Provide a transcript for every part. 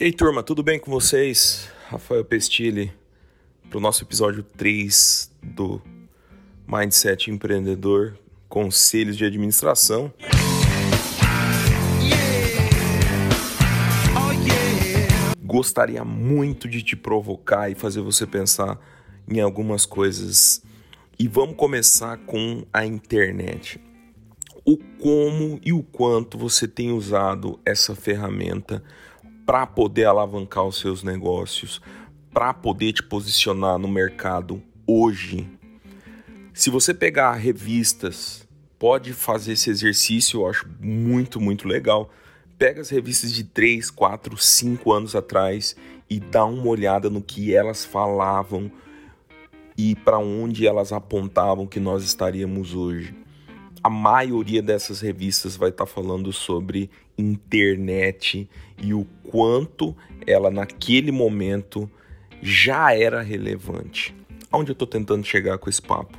E aí, turma, tudo bem com vocês? Rafael Pestilli para o nosso episódio 3 do Mindset Empreendedor Conselhos de Administração. Gostaria muito de te provocar e fazer você pensar em algumas coisas. E vamos começar com a internet. O como e o quanto você tem usado essa ferramenta para poder alavancar os seus negócios, para poder te posicionar no mercado hoje. Se você pegar revistas, pode fazer esse exercício, eu acho muito, muito legal. Pega as revistas de 3, 4, 5 anos atrás e dá uma olhada no que elas falavam e para onde elas apontavam que nós estaríamos hoje a maioria dessas revistas vai estar tá falando sobre internet e o quanto ela naquele momento já era relevante. Aonde eu estou tentando chegar com esse papo?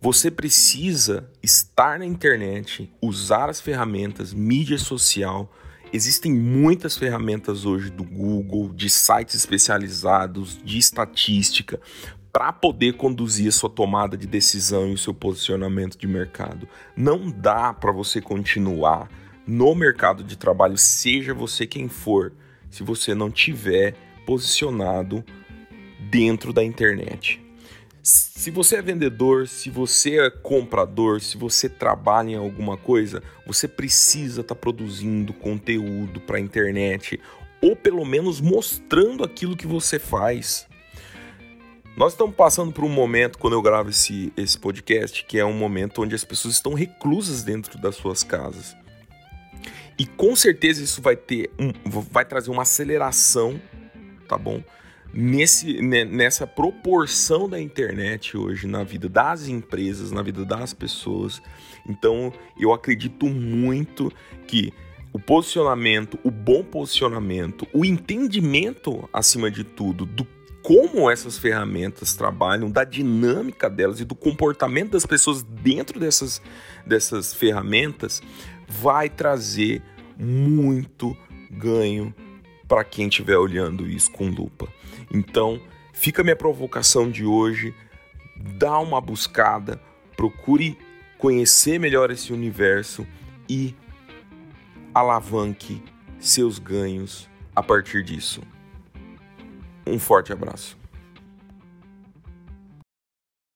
Você precisa estar na internet, usar as ferramentas, mídia social. Existem muitas ferramentas hoje do Google, de sites especializados, de estatística, para poder conduzir a sua tomada de decisão e o seu posicionamento de mercado. Não dá para você continuar no mercado de trabalho, seja você quem for, se você não tiver posicionado dentro da internet. Se você é vendedor, se você é comprador, se você trabalha em alguma coisa, você precisa estar tá produzindo conteúdo para a internet ou pelo menos mostrando aquilo que você faz. Nós estamos passando por um momento, quando eu gravo esse, esse podcast, que é um momento onde as pessoas estão reclusas dentro das suas casas. E com certeza isso vai ter um, vai trazer uma aceleração, tá bom? Nesse, nessa proporção da internet hoje na vida das empresas, na vida das pessoas. Então eu acredito muito que o posicionamento, o bom posicionamento, o entendimento acima de tudo do como essas ferramentas trabalham, da dinâmica delas e do comportamento das pessoas dentro dessas, dessas ferramentas, vai trazer muito ganho para quem estiver olhando isso com lupa. Então, fica minha provocação de hoje, dá uma buscada, procure conhecer melhor esse universo e alavanque seus ganhos a partir disso. Um forte abraço.